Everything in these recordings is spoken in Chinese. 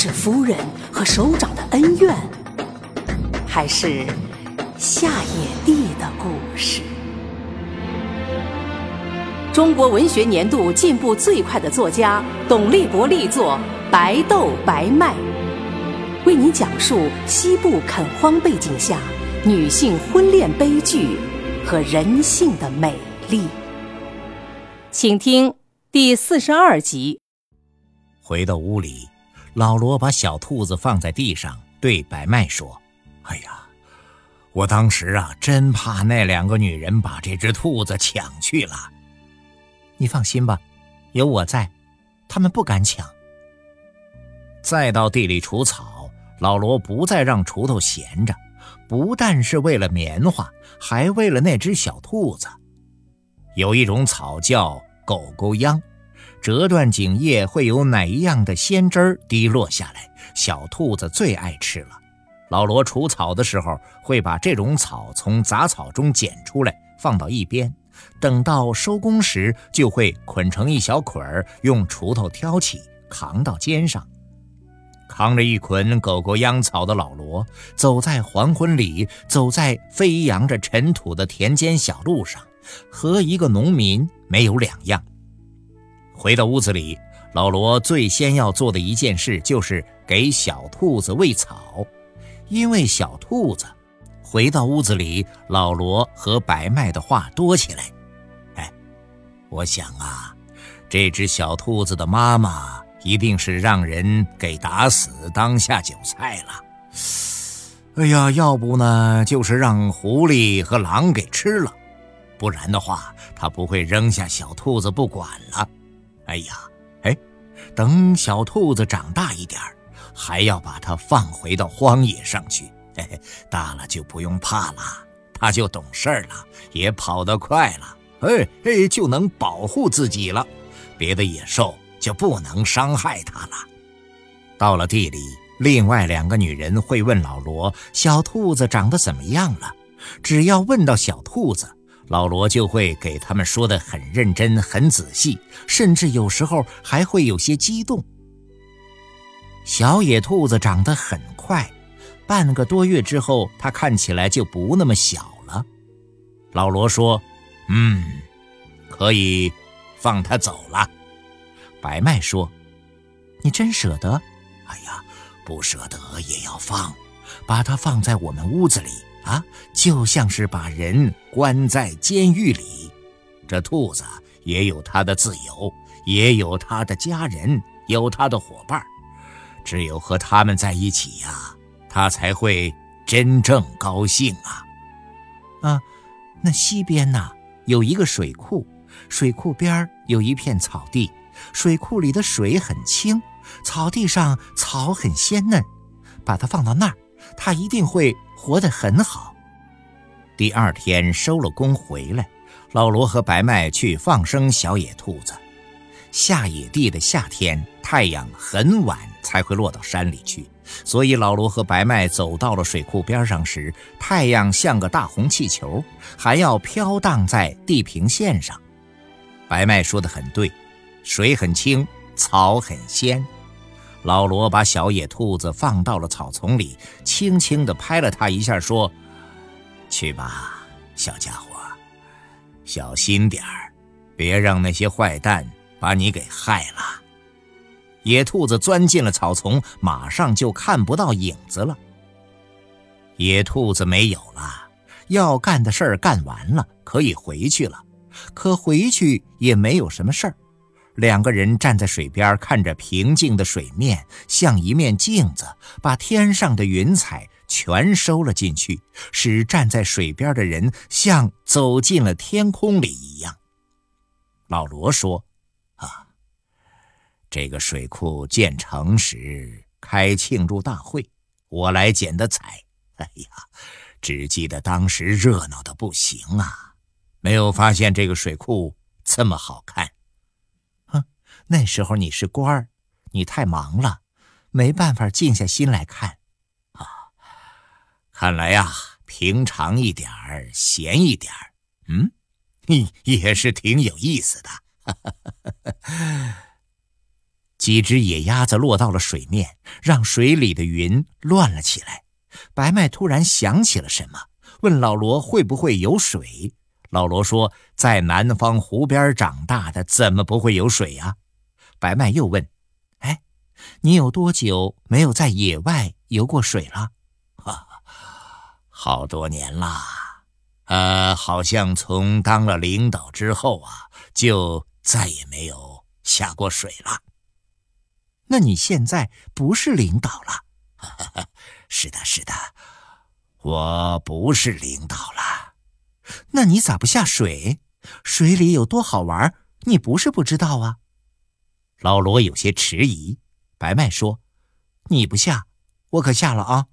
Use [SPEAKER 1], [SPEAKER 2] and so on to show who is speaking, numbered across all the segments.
[SPEAKER 1] 是夫人和首长的恩怨，还是下野地的故事？中国文学年度进步最快的作家董立国力作《白豆白麦》，为您讲述西部垦荒背景下女性婚恋悲剧和人性的美丽。请听第四十二集。
[SPEAKER 2] 回到屋里，老罗把小兔子放在地上，对白麦说：“哎呀，我当时啊，真怕那两个女人把这只兔子抢去了。”你放心吧，有我在，他们不敢抢。再到地里除草，老罗不再让锄头闲着，不但是为了棉花，还为了那只小兔子。有一种草叫狗狗秧，折断茎叶会有奶一样的鲜汁儿滴落下来，小兔子最爱吃了。老罗除草的时候，会把这种草从杂草中捡出来，放到一边。等到收工时，就会捆成一小捆儿，用锄头挑起，扛到肩上。扛着一捆狗狗秧草的老罗，走在黄昏里，走在飞扬着尘土的田间小路上，和一个农民没有两样。回到屋子里，老罗最先要做的一件事就是给小兔子喂草，因为小兔子。回到屋子里，老罗和白麦的话多起来。哎，我想啊，这只小兔子的妈妈一定是让人给打死当下酒菜了。哎呀，要不呢，就是让狐狸和狼给吃了，不然的话，他不会扔下小兔子不管了。哎呀，哎，等小兔子长大一点还要把它放回到荒野上去。嘿 嘿大了就不用怕了，它就懂事了，也跑得快了，哎哎，就能保护自己了，别的野兽就不能伤害它了。到了地里，另外两个女人会问老罗：“小兔子长得怎么样了？”只要问到小兔子，老罗就会给他们说的很认真、很仔细，甚至有时候还会有些激动。小野兔子长得很快。半个多月之后，它看起来就不那么小了。老罗说：“嗯，可以放它走了。”白麦说：“你真舍得？哎呀，不舍得也要放，把它放在我们屋子里，啊就像是把人关在监狱里。这兔子也有它的自由，也有它的家人，有它的伙伴只有和他们在一起呀。”它才会真正高兴啊！啊，那西边呢有一个水库，水库边有一片草地，水库里的水很清，草地上草很鲜嫩，把它放到那儿，它一定会活得很好。第二天收了工回来，老罗和白麦去放生小野兔子。下野地的夏天，太阳很晚才会落到山里去。所以老罗和白麦走到了水库边上时，太阳像个大红气球，还要飘荡在地平线上。白麦说的很对，水很清，草很鲜。老罗把小野兔子放到了草丛里，轻轻地拍了它一下，说：“去吧，小家伙，小心点儿，别让那些坏蛋把你给害了。”野兔子钻进了草丛，马上就看不到影子了。野兔子没有了，要干的事儿干完了，可以回去了。可回去也没有什么事儿。两个人站在水边，看着平静的水面，像一面镜子，把天上的云彩全收了进去，使站在水边的人像走进了天空里一样。老罗说。
[SPEAKER 3] 啊这个水库建成时开庆祝大会，我来捡的彩。哎呀，只记得当时热闹的不行啊，没有发现这个水库这么好看。
[SPEAKER 2] 那时候你是官儿，你太忙了，没办法静下心来看。
[SPEAKER 3] 啊，看来呀，平常一点儿，闲一点儿，嗯，也是挺有意思的。
[SPEAKER 2] 几只野鸭子落到了水面，让水里的云乱了起来。白麦突然想起了什么，问老罗会不会有水。老罗说：“在南方湖边长大的，怎么不会有水呀？”白麦又问：“哎，你有多久没有在野外游过水了？”“
[SPEAKER 3] 哈，好多年了。呃，好像从当了领导之后啊，就再也没有下过水了。”
[SPEAKER 2] 那你现在不是领导了？
[SPEAKER 3] 是的，是的，我不是领导了。
[SPEAKER 2] 那你咋不下水？水里有多好玩，你不是不知道啊。老罗有些迟疑。白麦说：“你不下，我可下了啊！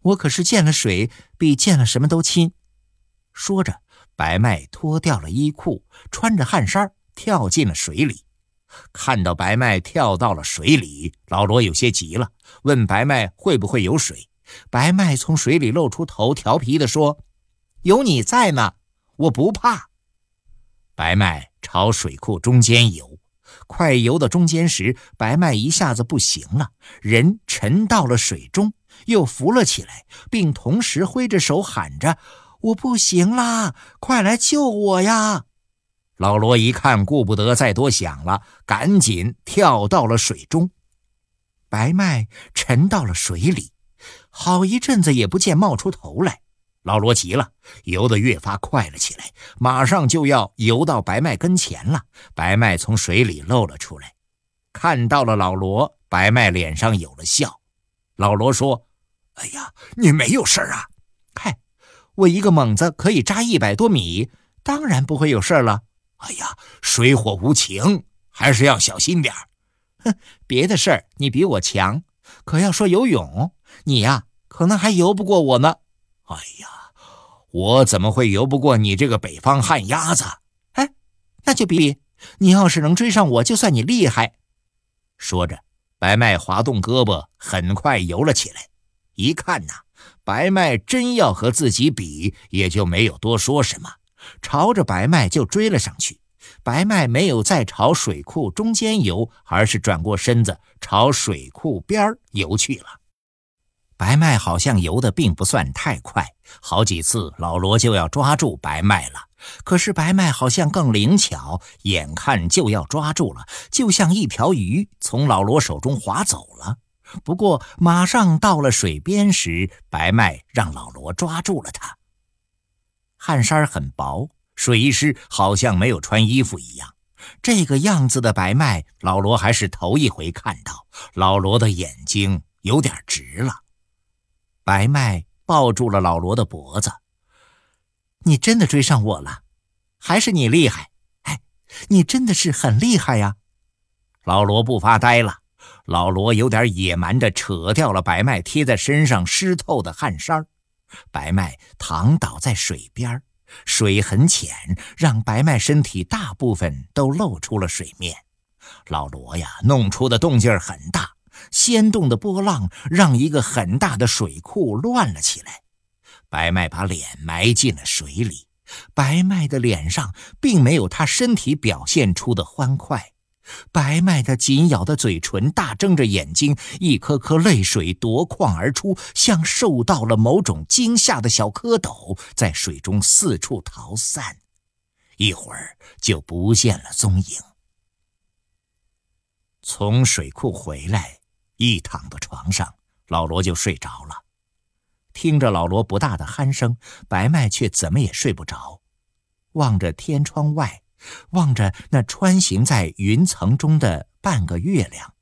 [SPEAKER 2] 我可是见了水比见了什么都亲。”说着，白麦脱掉了衣裤，穿着汗衫跳进了水里。看到白麦跳到了水里，老罗有些急了，问白麦会不会有水。白麦从水里露出头，调皮地说：“有你在呢，我不怕。”白麦朝水库中间游，快游到中间时，白麦一下子不行了，人沉到了水中，又浮了起来，并同时挥着手喊着：“我不行啦，快来救我呀！”老罗一看，顾不得再多想了，赶紧跳到了水中。白麦沉到了水里，好一阵子也不见冒出头来。老罗急了，游得越发快了起来，马上就要游到白麦跟前了。白麦从水里露了出来，看到了老罗，白麦脸上有了笑。老罗说：“哎呀，你没有事啊？嗨，我一个猛子可以扎一百多米，当然不会有事了。”
[SPEAKER 3] 哎呀，水火无情，还是要小心点。
[SPEAKER 2] 哼，别的事儿你比我强，可要说游泳，你呀可能还游不过我呢。
[SPEAKER 3] 哎呀，我怎么会游不过你这个北方旱鸭子？
[SPEAKER 2] 哎，那就比比，你要是能追上我，就算你厉害。说着，白麦滑动胳膊，很快游了起来。一看呐，白麦真要和自己比，也就没有多说什么。朝着白麦就追了上去，白麦没有再朝水库中间游，而是转过身子朝水库边游去了。白麦好像游得并不算太快，好几次老罗就要抓住白麦了，可是白麦好像更灵巧，眼看就要抓住了，就像一条鱼从老罗手中划走了。不过马上到了水边时，白麦让老罗抓住了它。汗衫很薄，水一湿，好像没有穿衣服一样。这个样子的白麦，老罗还是头一回看到。老罗的眼睛有点直了。白麦抱住了老罗的脖子：“你真的追上我了，还是你厉害？哎，你真的是很厉害呀！”老罗不发呆了，老罗有点野蛮地扯掉了白麦贴在身上湿透的汗衫白麦躺倒在水边水很浅，让白麦身体大部分都露出了水面。老罗呀，弄出的动静很大，掀动的波浪让一个很大的水库乱了起来。白麦把脸埋进了水里，白麦的脸上并没有他身体表现出的欢快。白麦的紧咬的嘴唇，大睁着眼睛，一颗颗泪水夺眶而出，像受到了某种惊吓的小蝌蚪，在水中四处逃散，一会儿就不见了踪影。从水库回来，一躺到床上，老罗就睡着了。听着老罗不大的鼾声，白麦却怎么也睡不着，望着天窗外。望着那穿行在云层中的半个月亮，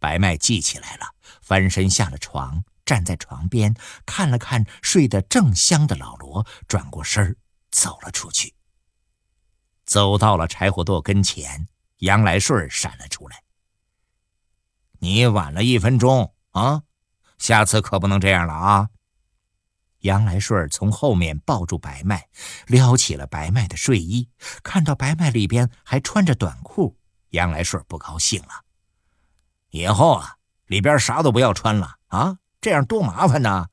[SPEAKER 2] 白麦记起来了，翻身下了床，站在床边看了看睡得正香的老罗，转过身走了出去。走到了柴火垛跟前，杨来顺闪了出来：“
[SPEAKER 3] 你晚了一分钟啊，下次可不能这样了啊！
[SPEAKER 2] 杨来顺从后面抱住白麦，撩起了白麦的睡衣，看到白麦里边还穿着短裤，杨来顺不高兴了。
[SPEAKER 3] 以后啊，里边啥都不要穿了啊，这样多麻烦呢！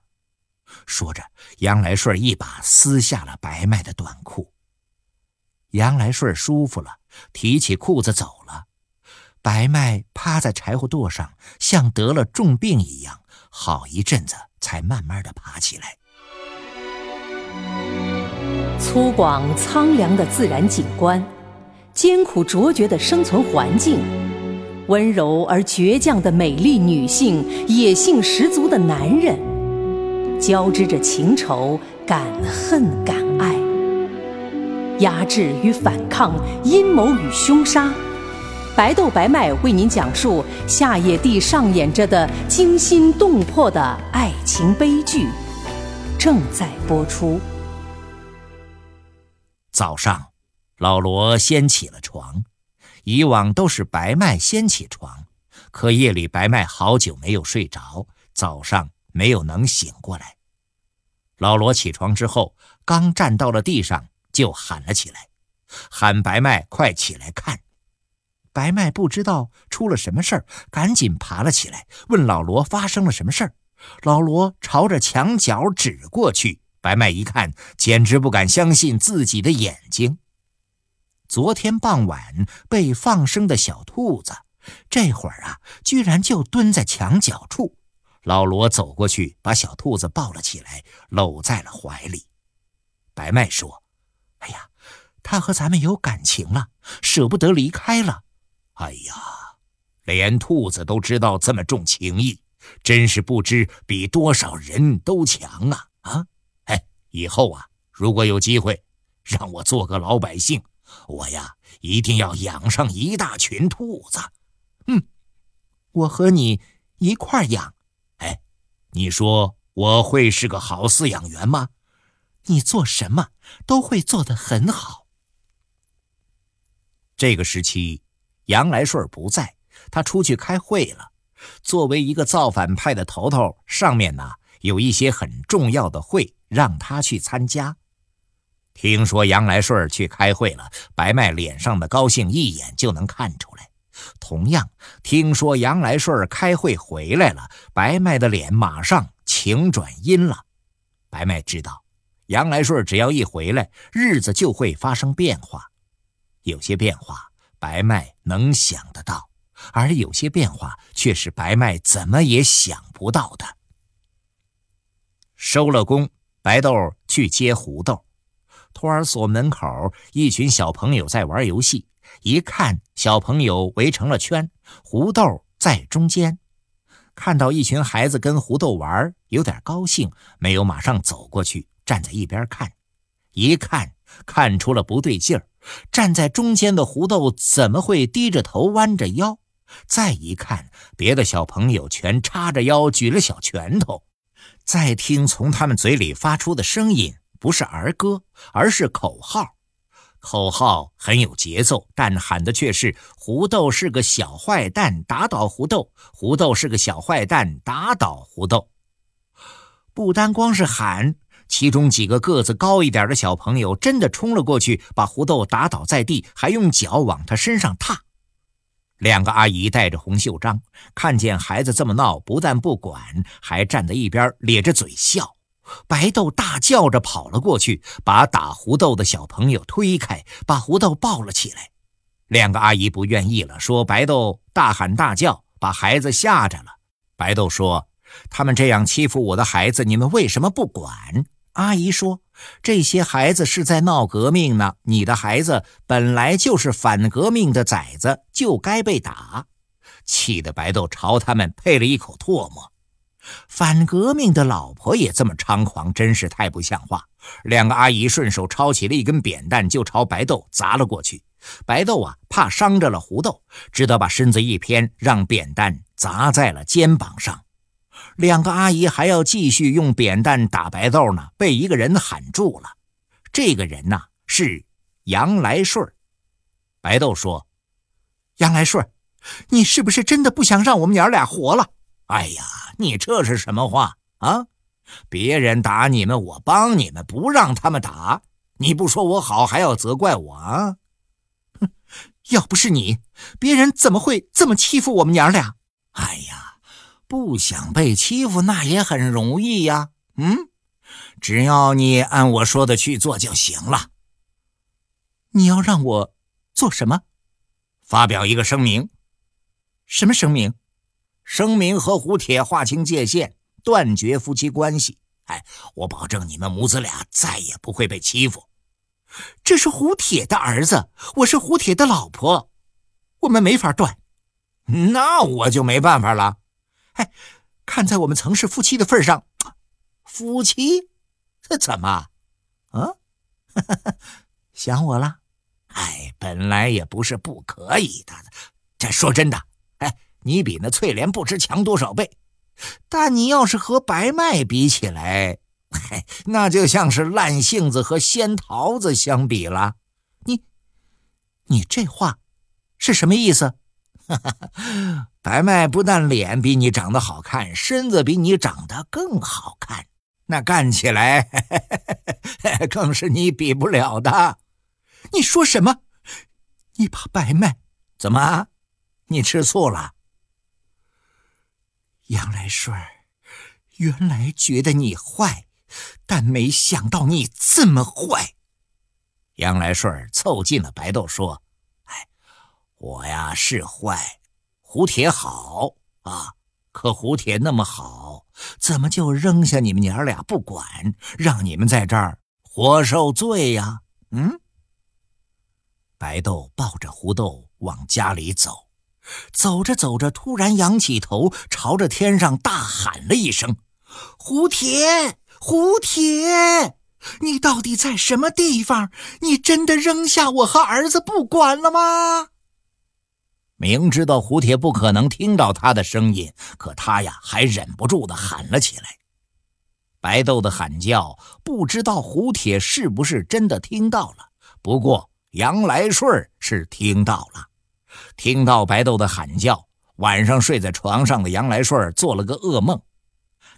[SPEAKER 2] 说着，杨来顺一把撕下了白麦的短裤。杨来顺舒服了，提起裤子走。白麦趴在柴火垛上，像得了重病一样，好一阵子才慢慢的爬起来。
[SPEAKER 1] 粗犷苍凉的自然景观，艰苦卓绝的生存环境，温柔而倔强的美丽女性，野性十足的男人，交织着情仇、敢恨、敢爱，压制与反抗，阴谋与凶杀。白豆白麦为您讲述夏野地上演着的惊心动魄的爱情悲剧，正在播出。
[SPEAKER 2] 早上，老罗先起了床，以往都是白麦先起床，可夜里白麦好久没有睡着，早上没有能醒过来。老罗起床之后，刚站到了地上，就喊了起来，喊白麦快起来看。白麦不知道出了什么事儿，赶紧爬了起来，问老罗发生了什么事儿。老罗朝着墙角指过去，白麦一看，简直不敢相信自己的眼睛。昨天傍晚被放生的小兔子，这会儿啊，居然就蹲在墙角处。老罗走过去，把小兔子抱了起来，搂在了怀里。白麦说：“哎呀，他和咱们有感情了，舍不得离开了。”
[SPEAKER 3] 哎呀，连兔子都知道这么重情义，真是不知比多少人都强啊！啊，哎，以后啊，如果有机会，让我做个老百姓，我呀一定要养上一大群兔子。
[SPEAKER 2] 嗯，我和你一块养。
[SPEAKER 3] 哎，你说我会是个好饲养员吗？
[SPEAKER 2] 你做什么都会做得很好。这个时期。杨来顺不在，他出去开会了。作为一个造反派的头头，上面呢有一些很重要的会让他去参加。听说杨来顺去开会了，白麦脸上的高兴一眼就能看出来。同样，听说杨来顺开会回来了，白麦的脸马上晴转阴了。白麦知道，杨来顺只要一回来，日子就会发生变化。有些变化。白麦能想得到，而有些变化却是白麦怎么也想不到的。收了工，白豆去接胡豆。托儿所门口，一群小朋友在玩游戏。一看，小朋友围成了圈，胡豆在中间。看到一群孩子跟胡豆玩，有点高兴，没有马上走过去，站在一边看。一看，看出了不对劲儿。站在中间的胡豆怎么会低着头弯着腰？再一看，别的小朋友全叉着腰举了小拳头。再听从他们嘴里发出的声音，不是儿歌，而是口号。口号很有节奏，但喊的却是“胡豆是个小坏蛋，打倒胡豆”。胡豆是个小坏蛋，打倒胡豆。不单光是喊。其中几个个子高一点的小朋友真的冲了过去，把胡豆打倒在地，还用脚往他身上踏。两个阿姨带着红袖章，看见孩子这么闹，不但不管，还站在一边咧着嘴笑。白豆大叫着跑了过去，把打胡豆的小朋友推开，把胡豆抱了起来。两个阿姨不愿意了，说白豆大喊大叫，把孩子吓着了。白豆说：“他们这样欺负我的孩子，你们为什么不管？”阿姨说：“这些孩子是在闹革命呢。你的孩子本来就是反革命的崽子，就该被打。”气得白豆朝他们配了一口唾沫。反革命的老婆也这么猖狂，真是太不像话。两个阿姨顺手抄起了一根扁担，就朝白豆砸了过去。白豆啊，怕伤着了胡豆，只得把身子一偏，让扁担砸在了肩膀上。两个阿姨还要继续用扁担打白豆呢，被一个人喊住了。这个人呐是杨来顺。白豆说：“杨来顺，
[SPEAKER 4] 你是不是真的不想让我们娘俩活了？
[SPEAKER 2] 哎呀，你这是什么话啊？别人打你们，我帮你们，不让他们打，你不说我好，还要责怪我啊？
[SPEAKER 4] 哼，要不是你，别人怎么会这么欺负我们娘俩？
[SPEAKER 2] 哎呀，不想被欺负那也很容易呀。嗯，只要你按我说的去做就行了。
[SPEAKER 4] 你要让我做什么？
[SPEAKER 2] 发表一个声明。
[SPEAKER 4] 什么声明？
[SPEAKER 2] 声明和胡铁划清界限。断绝夫妻关系，哎，我保证你们母子俩再也不会被欺负。
[SPEAKER 4] 这是胡铁的儿子，我是胡铁的老婆，我们没法断。
[SPEAKER 2] 那我就没办法了。
[SPEAKER 4] 哎，看在我们曾是夫妻的份上，
[SPEAKER 2] 夫妻？怎么？啊？
[SPEAKER 4] 想我了？
[SPEAKER 2] 哎，本来也不是不可以的。这说真的，哎，你比那翠莲不知强多少倍。但你要是和白麦比起来，嘿，那就像是烂杏子和鲜桃子相比了。
[SPEAKER 4] 你，你这话是什么意思？
[SPEAKER 2] 白麦不但脸比你长得好看，身子比你长得更好看，那干起来 更是你比不了的。
[SPEAKER 4] 你说什么？你把白麦
[SPEAKER 2] 怎么？你吃醋了？
[SPEAKER 4] 杨来顺，原来觉得你坏，但没想到你这么坏。
[SPEAKER 2] 杨来顺凑近了白豆说：“哎，我呀是坏，胡铁好啊。可胡铁那么好，怎么就扔下你们娘俩不管，让你们在这儿活受罪呀？”嗯。白豆抱着胡豆往家里走。走着走着，突然仰起头，朝着天上大喊了一声：“胡铁，胡铁，你到底在什么地方？你真的扔下我和儿子不管了吗？”明知道胡铁不可能听到他的声音，可他呀，还忍不住的喊了起来。白豆的喊叫，不知道胡铁是不是真的听到了。不过杨来顺是听到了。听到白豆的喊叫，晚上睡在床上的杨来顺做了个噩梦。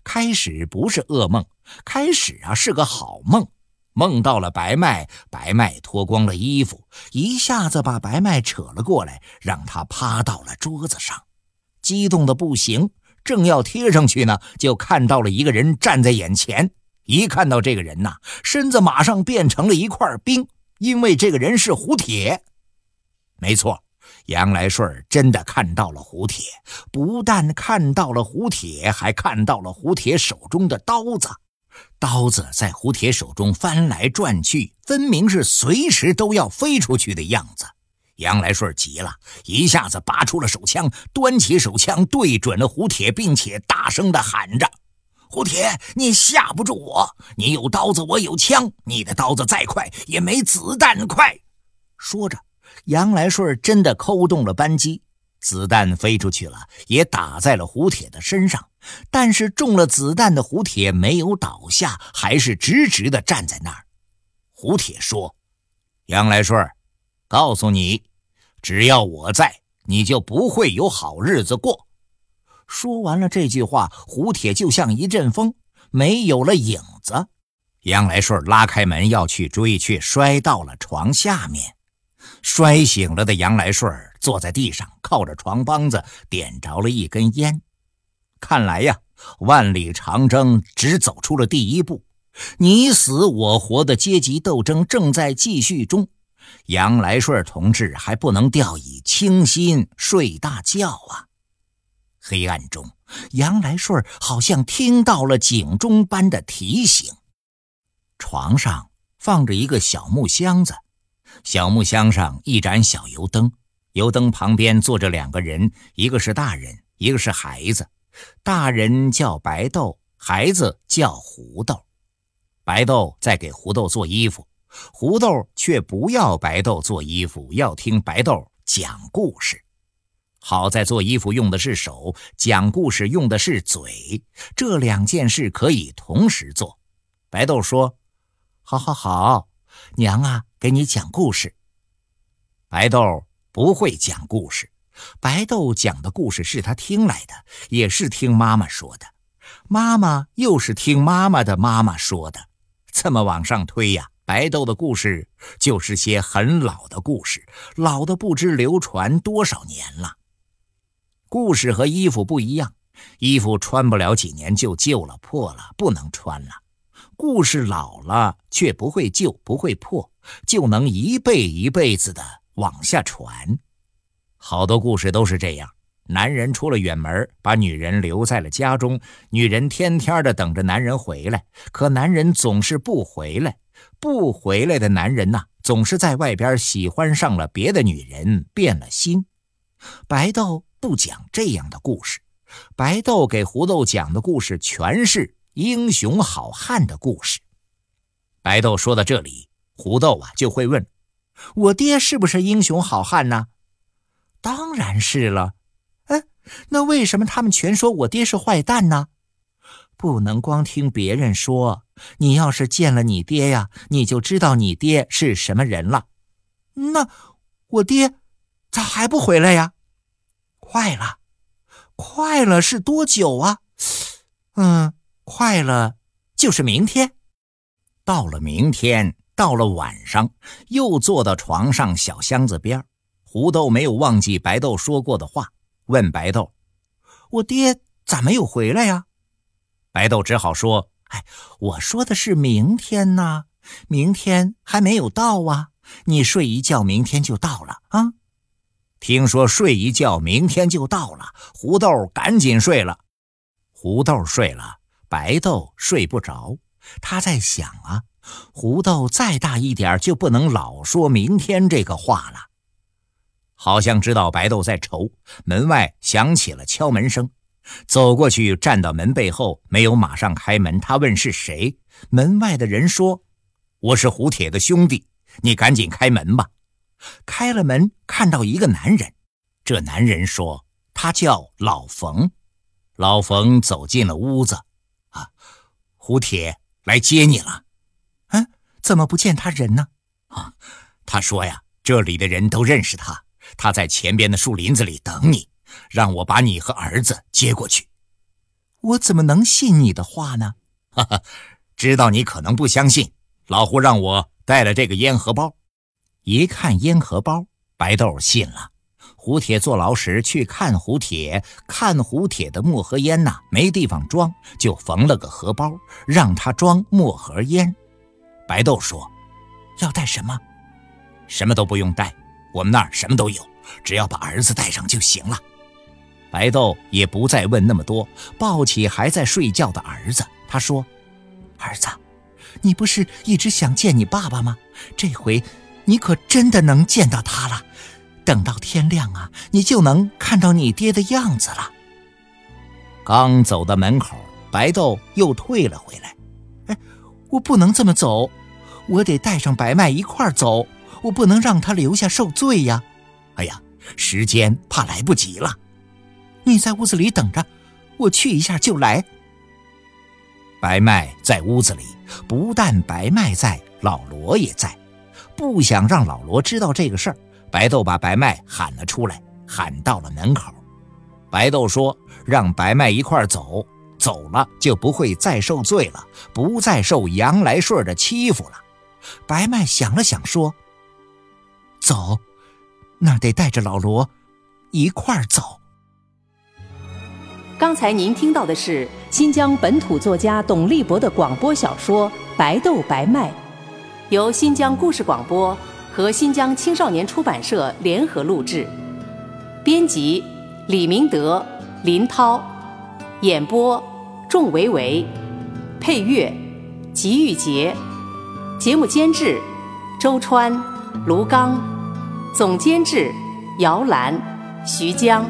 [SPEAKER 2] 开始不是噩梦，开始啊是个好梦，梦到了白麦。白麦脱光了衣服，一下子把白麦扯了过来，让他趴到了桌子上，激动的不行。正要贴上去呢，就看到了一个人站在眼前。一看到这个人呐，身子马上变成了一块冰，因为这个人是胡铁。没错。杨来顺真的看到了胡铁，不但看到了胡铁，还看到了胡铁手中的刀子。刀子在胡铁手中翻来转去，分明是随时都要飞出去的样子。杨来顺急了，一下子拔出了手枪，端起手枪对准了胡铁，并且大声地喊着：“胡铁，你吓不住我！你有刀子，我有枪，你的刀子再快也没子弹快。”说着。杨来顺真的扣动了扳机，子弹飞出去了，也打在了胡铁的身上。但是中了子弹的胡铁没有倒下，还是直直的站在那儿。胡铁说：“杨来顺，告诉你，只要我在，你就不会有好日子过。”说完了这句话，胡铁就像一阵风，没有了影子。杨来顺拉开门要去追，却摔到了床下面。摔醒了的杨来顺坐在地上，靠着床帮子，点着了一根烟。看来呀，万里长征只走出了第一步，你死我活的阶级斗争正在继续中。杨来顺同志还不能掉以轻心睡大觉啊！黑暗中，杨来顺好像听到了警钟般的提醒。床上放着一个小木箱子。小木箱上一盏小油灯，油灯旁边坐着两个人，一个是大人，一个是孩子。大人叫白豆，孩子叫胡豆。白豆在给胡豆做衣服，胡豆却不要白豆做衣服，要听白豆讲故事。好在做衣服用的是手，讲故事用的是嘴，这两件事可以同时做。白豆说：“好，好，好，娘啊。”给你讲故事。白豆不会讲故事，白豆讲的故事是他听来的，也是听妈妈说的，妈妈又是听妈妈的妈妈说的，这么往上推呀，白豆的故事就是些很老的故事，老的不知流传多少年了。故事和衣服不一样，衣服穿不了几年就旧了、破了，不能穿了；故事老了却不会旧、不会破，就能一辈一辈子的往下传。好多故事都是这样：男人出了远门，把女人留在了家中，女人天天的等着男人回来，可男人总是不回来。不回来的男人呐，总是在外边喜欢上了别的女人，变了心。白豆不讲这样的故事，白豆给胡豆讲的故事全是英雄好汉的故事。白豆说到这里，胡豆啊就会问：“我爹是不是英雄好汉呢？”当然是了，哎，那为什么他们全说我爹是坏蛋呢？不能光听别人说，你要是见了你爹呀，你就知道你爹是什么人了。那我爹咋还不回来呀？快了，快了是多久啊？嗯，快了就是明天。到了明天，到了晚上，又坐到床上小箱子边胡豆没有忘记白豆说过的话，问白豆：“我爹咋没有回来呀？”白豆只好说：“哎，我说的是明天呢，明天还没有到啊。你睡一觉，明天就到了啊。”听说睡一觉，明天就到了，胡豆赶紧睡了。胡豆睡了，白豆睡不着。他在想啊，胡豆再大一点，就不能老说明天这个话了。好像知道白豆在愁，门外响起了敲门声，走过去站到门背后，没有马上开门。他问是谁，门外的人说：“我是胡铁的兄弟，你赶紧开门吧。”开了门，看到一个男人，这男人说他叫老冯。老冯走进了屋子，啊，胡铁来接你了。嗯，怎么不见他人呢？啊，他说呀，这里的人都认识他。他在前边的树林子里等你，让我把你和儿子接过去。我怎么能信你的话呢？哈哈，知道你可能不相信，老胡让我带了这个烟荷包。一看烟荷包，白豆信了。胡铁坐牢时去看胡铁，看胡铁的墨盒烟呐，没地方装，就缝了个荷包，让他装墨盒烟。白豆说：“要带什么？什么都不用带。”我们那儿什么都有，只要把儿子带上就行了。白豆也不再问那么多，抱起还在睡觉的儿子，他说：“儿子，你不是一直想见你爸爸吗？这回你可真的能见到他了。等到天亮啊，你就能看到你爹的样子了。”刚走到门口，白豆又退了回来。“，我不能这么走，我得带上白麦一块走。”我不能让他留下受罪呀！哎呀，时间怕来不及了。你在屋子里等着，我去一下就来。白麦在屋子里，不但白麦在，老罗也在。不想让老罗知道这个事儿，白豆把白麦喊了出来，喊到了门口。白豆说：“让白麦一块走，走了就不会再受罪了，不再受杨来顺的欺负了。”白麦想了想说。走，那得带着老罗一块儿走。
[SPEAKER 1] 刚才您听到的是新疆本土作家董立博的广播小说《白豆白麦》，由新疆故事广播和新疆青少年出版社联合录制，编辑李明德、林涛，演播仲维维，配乐吉玉杰，节目监制周川。卢刚，总监制姚兰、徐江。